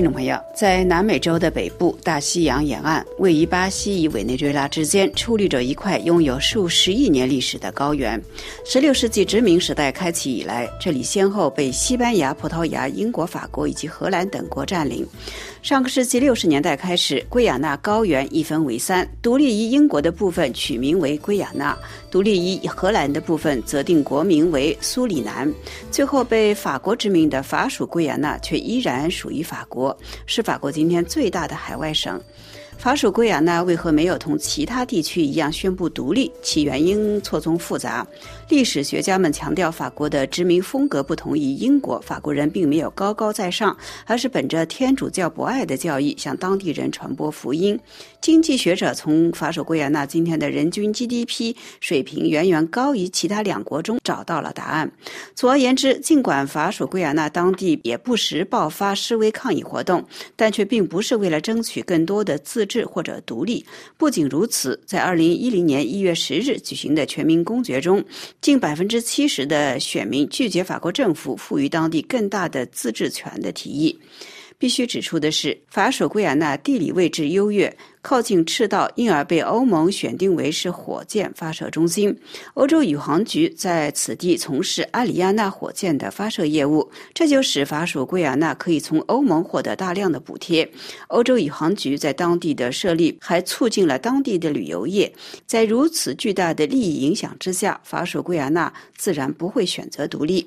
听众朋友，在南美洲的北部大西洋沿岸，位于巴西与委内瑞拉之间，矗立着一块拥有数十亿年历史的高原。十六世纪殖民时代开启以来，这里先后被西班牙、葡萄牙、英国、法国以及荷兰等国占领。上个世纪六十年代开始，圭亚那高原一分为三，独立于英国的部分取名为圭亚那，独立于荷兰的部分则定国名为苏里南。最后被法国殖民的法属圭亚那却依然属于法国，是法国今天最大的海外省。法属圭亚那为何没有同其他地区一样宣布独立？其原因错综复杂。历史学家们强调，法国的殖民风格不同于英国，法国人并没有高高在上，而是本着天主教博爱的教义向当地人传播福音。经济学者从法属圭亚那今天的人均 GDP 水平远远高于其他两国中找到了答案。总而言之，尽管法属圭亚那当地也不时爆发示威抗议活动，但却并不是为了争取更多的自制或者独立。不仅如此，在二零一零年一月十日举行的全民公决中，近百分之七十的选民拒绝法国政府赋予当地更大的自治权的提议。必须指出的是，法属圭亚那地理位置优越，靠近赤道，因而被欧盟选定为是火箭发射中心。欧洲宇航局在此地从事阿里亚纳火箭的发射业务，这就使法属圭亚那可以从欧盟获得大量的补贴。欧洲宇航局在当地的设立还促进了当地的旅游业。在如此巨大的利益影响之下，法属圭亚那自然不会选择独立。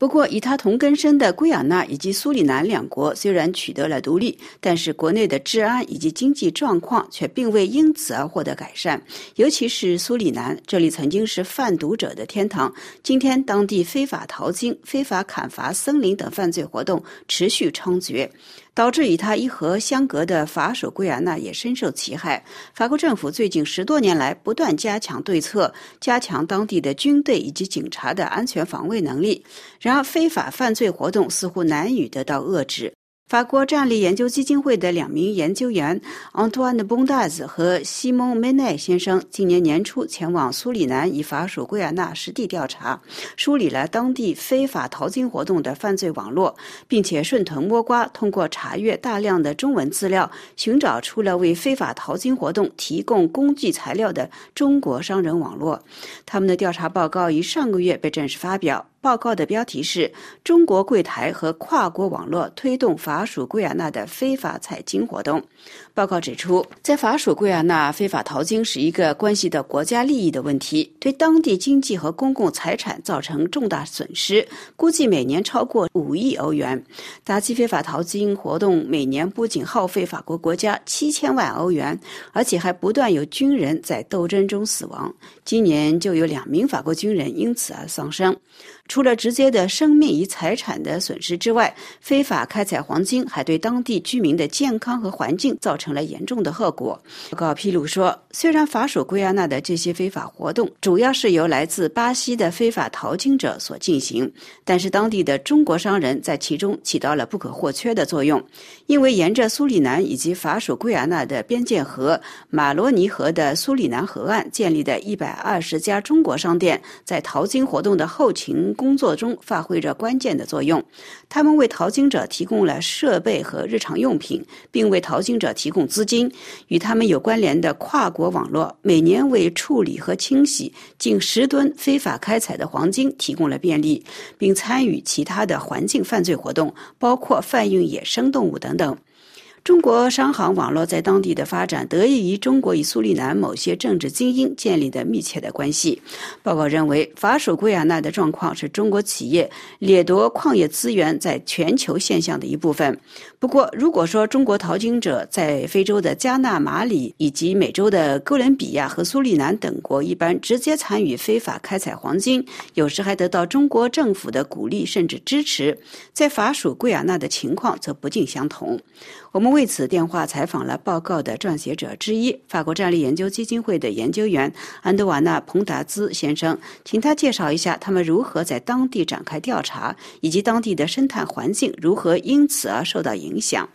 不过，与它同根生的圭亚那以及苏里南两国虽然取得了独立，但是国内的治安以及经济状况却并未因此而获得改善。尤其是苏里南，这里曾经是贩毒者的天堂，今天当地非法淘金、非法砍伐森林等犯罪活动持续猖獗。导致与他一河相隔的法属圭亚那也深受其害。法国政府最近十多年来不断加强对策，加强当地的军队以及警察的安全防卫能力。然而，非法犯罪活动似乎难以得到遏制。法国战略研究基金会的两名研究员 Antoine Bondaz 和西蒙梅奈先生今年年初前往苏里南以法属圭亚那实地调查，梳理了当地非法淘金活动的犯罪网络，并且顺藤摸瓜，通过查阅大量的中文资料，寻找出了为非法淘金活动提供工具材料的中国商人网络。他们的调查报告于上个月被正式发表。报告的标题是“中国柜台和跨国网络推动法属圭亚那的非法采金活动”。报告指出，在法属圭亚那，非法淘金是一个关系到国家利益的问题，对当地经济和公共财产造成重大损失，估计每年超过五亿欧元。打击非法淘金活动每年不仅耗费法国国家七千万欧元，而且还不断有军人在斗争中死亡。今年就有两名法国军人因此而丧生。除了直接的生命与财产的损失之外，非法开采黄金还对当地居民的健康和环境造成了严重的后果。报告披露说，虽然法属圭亚那的这些非法活动主要是由来自巴西的非法淘金者所进行，但是当地的中国商人在其中起到了不可或缺的作用。因为沿着苏里南以及法属圭亚那的边界河马罗尼河的苏里南河岸建立的一百二十家中国商店，在淘金活动的后勤。工作中发挥着关键的作用，他们为淘金者提供了设备和日常用品，并为淘金者提供资金。与他们有关联的跨国网络每年为处理和清洗近十吨非法开采的黄金提供了便利，并参与其他的环境犯罪活动，包括贩运野生动物等等。中国商行网络在当地的发展得益于中国与苏里南某些政治精英建立的密切的关系。报告认为，法属圭亚那的状况是中国企业掠夺矿业资源在全球现象的一部分。不过，如果说中国淘金者在非洲的加纳、马里以及美洲的哥伦比亚和苏里南等国一般直接参与非法开采黄金，有时还得到中国政府的鼓励甚至支持，在法属圭亚那的情况则不尽相同。我们们为此电话采访了报告的撰写者之一，法国战略研究基金会的研究员安德瓦纳·彭达兹先生，请他介绍一下他们如何在当地展开调查，以及当地的生态环境如何因此而受到影响。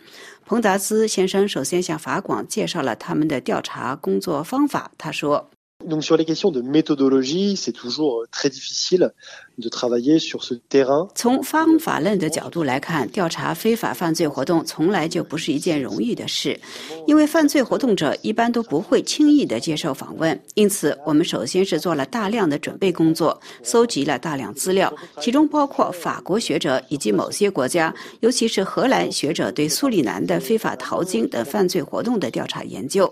彭达兹先生首先向法广介绍了他们的调查工作方法。他说。Donc sur les questions de méthodologie, c'est toujours très difficile de travailler sur ce terrain. 从方法论的角度来看，调查非法犯罪活动从来就不是一件容易的事，因为犯罪活动者一般都不会轻易的接受访问。因此，我们首先是做了大量的准备工作，搜集了大量资料，其中包括法国学者以及某些国家，尤其是荷兰学者对苏里南的非法淘金等犯罪活动的调查研究。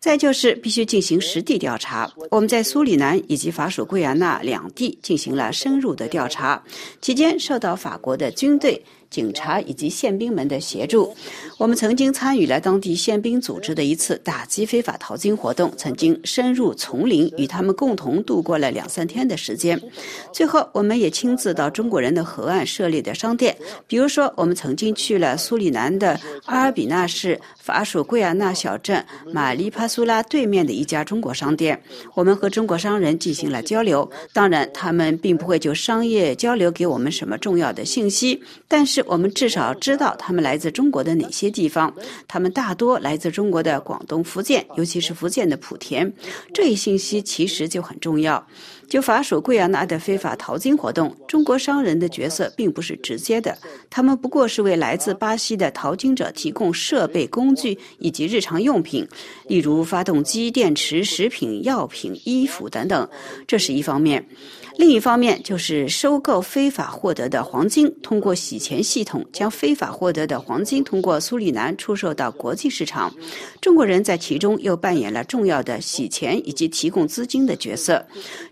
再就是必须进行实地调查。我们在苏里南以及法属圭亚那两地进行了深入的调查，期间受到法国的军队。警察以及宪兵们的协助，我们曾经参与了当地宪兵组织的一次打击非法淘金活动，曾经深入丛林，与他们共同度过了两三天的时间。最后，我们也亲自到中国人的河岸设立的商店，比如说，我们曾经去了苏里南的阿尔比纳市法属圭亚那小镇马里帕苏拉对面的一家中国商店，我们和中国商人进行了交流。当然，他们并不会就商业交流给我们什么重要的信息，但是。我们至少知道他们来自中国的哪些地方，他们大多来自中国的广东、福建，尤其是福建的莆田。这一信息其实就很重要。就法属圭亚那的非法淘金活动，中国商人的角色并不是直接的，他们不过是为来自巴西的淘金者提供设备、工具以及日常用品，例如发动机、电池、食品、药品、衣服等等。这是一方面。另一方面，就是收购非法获得的黄金，通过洗钱系统将非法获得的黄金通过苏里南出售到国际市场。中国人在其中又扮演了重要的洗钱以及提供资金的角色。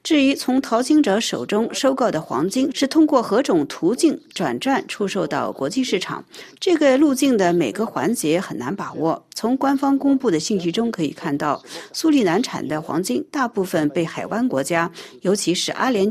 至于从淘金者手中收购的黄金是通过何种途径转转出售到国际市场，这个路径的每个环节很难把握。从官方公布的信息中可以看到，苏里南产的黄金大部分被海湾国家，尤其是阿联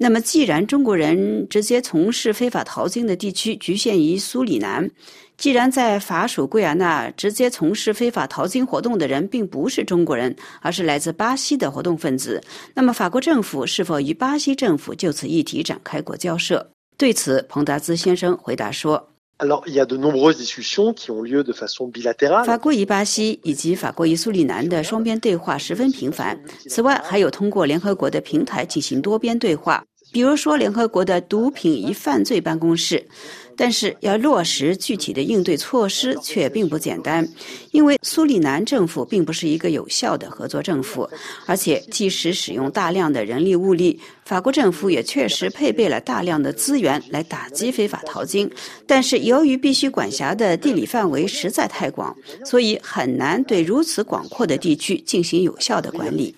那么，既然中国人直接从事非法淘金的地区局限于苏里南，既然在法属圭亚那直接从事非法淘金活动的人并不是中国人，而是来自巴西的活动分子，那么法国政府是否与巴西政府就此议题展开过交涉？对此，彭达兹先生回答说。法国与巴西以及法国与苏里南的双边对话十分频繁。此外，还有通过联合国的平台进行多边对话，比如说联合国的毒品与犯罪办公室。但是要落实具体的应对措施却并不简单，因为苏里南政府并不是一个有效的合作政府，而且即使使用大量的人力物力，法国政府也确实配备了大量的资源来打击非法淘金，但是由于必须管辖的地理范围实在太广，所以很难对如此广阔的地区进行有效的管理。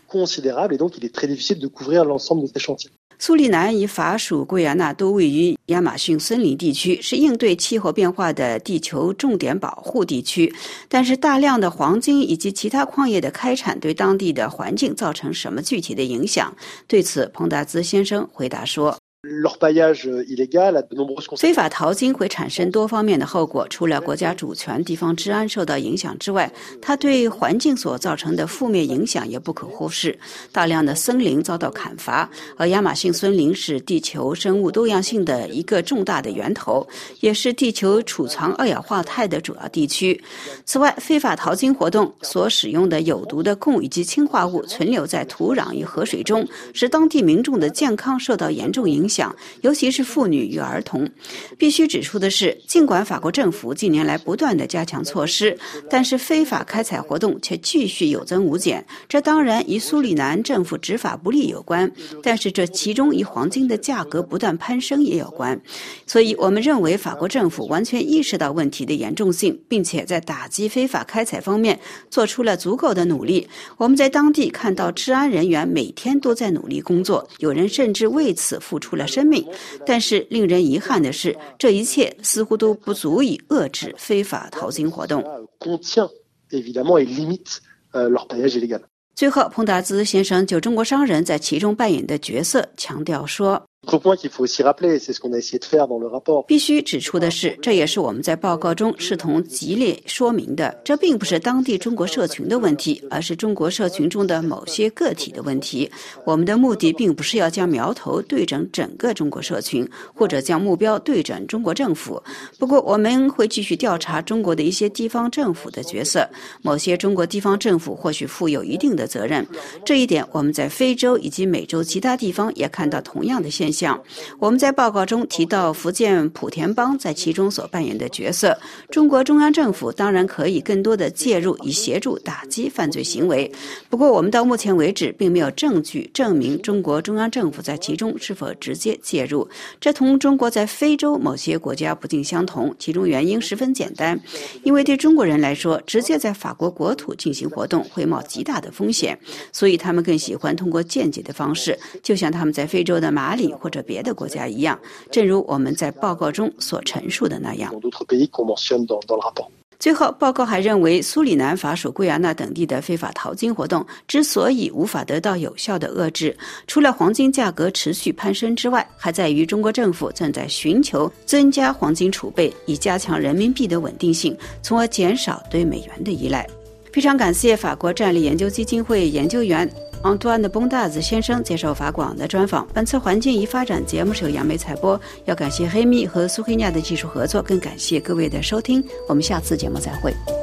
苏里南与法属圭亚那都位于亚马逊森林地区，是应对气候变化的地球重点保护地区。但是，大量的黄金以及其他矿业的开采对当地的环境造成什么具体的影响？对此，彭达兹先生回答说。非法淘金会产生多方面的后果，除了国家主权、地方治安受到影响之外，它对环境所造成的负面影响也不可忽视。大量的森林遭到砍伐，而亚马逊森林是地球生物多样性的一个重大的源头，也是地球储藏二氧化碳的主要地区。此外，非法淘金活动所使用的有毒的汞以及氰化物存留在土壤与河水中，使当地民众的健康受到严重影响。尤其是妇女与儿童。必须指出的是，尽管法国政府近年来不断的加强措施，但是非法开采活动却继续有增无减。这当然与苏里南政府执法不力有关，但是这其中与黄金的价格不断攀升也有关。所以我们认为，法国政府完全意识到问题的严重性，并且在打击非法开采方面做出了足够的努力。我们在当地看到治安人员每天都在努力工作，有人甚至为此付出了。了生命，但是令人遗憾的是，这一切似乎都不足以遏制非法淘金活动。最后，彭达兹先生就中国商人在其中扮演的角色强调说。必须指出的是，这也是我们在报告中试图极力说明的。这并不是当地中国社群的问题，而是中国社群中的某些个体的问题。我们的目的并不是要将苗头对准整个中国社群，或者将目标对准中国政府。不过，我们会继续调查中国的一些地方政府的角色。某些中国地方政府或许负有一定的责任。这一点，我们在非洲以及美洲其他地方也看到同样的现象象。我们在报告中提到福建莆田帮在其中所扮演的角色。中国中央政府当然可以更多的介入，以协助打击犯罪行为。不过，我们到目前为止并没有证据证明中国中央政府在其中是否直接介入。这同中国在非洲某些国家不尽相同。其中原因十分简单，因为对中国人来说，直接在法国国土进行活动会冒极大的风险，所以他们更喜欢通过间接的方式，就像他们在非洲的马里或者别的国家一样。正如我们在报告中所陈述的那样。最后，报告还认为，苏里南、法属圭亚那等地的非法淘金活动之所以无法得到有效的遏制，除了黄金价格持续攀升之外，还在于中国政府正在寻求增加黄金储备，以加强人民币的稳定性，从而减少对美元的依赖。非常感谢法国战略研究基金会研究员。昂图安的崩大子先生接受法广的专访。本次环境与发展节目是由杨梅采播，要感谢黑米和苏黑亚的技术合作，更感谢各位的收听。我们下次节目再会。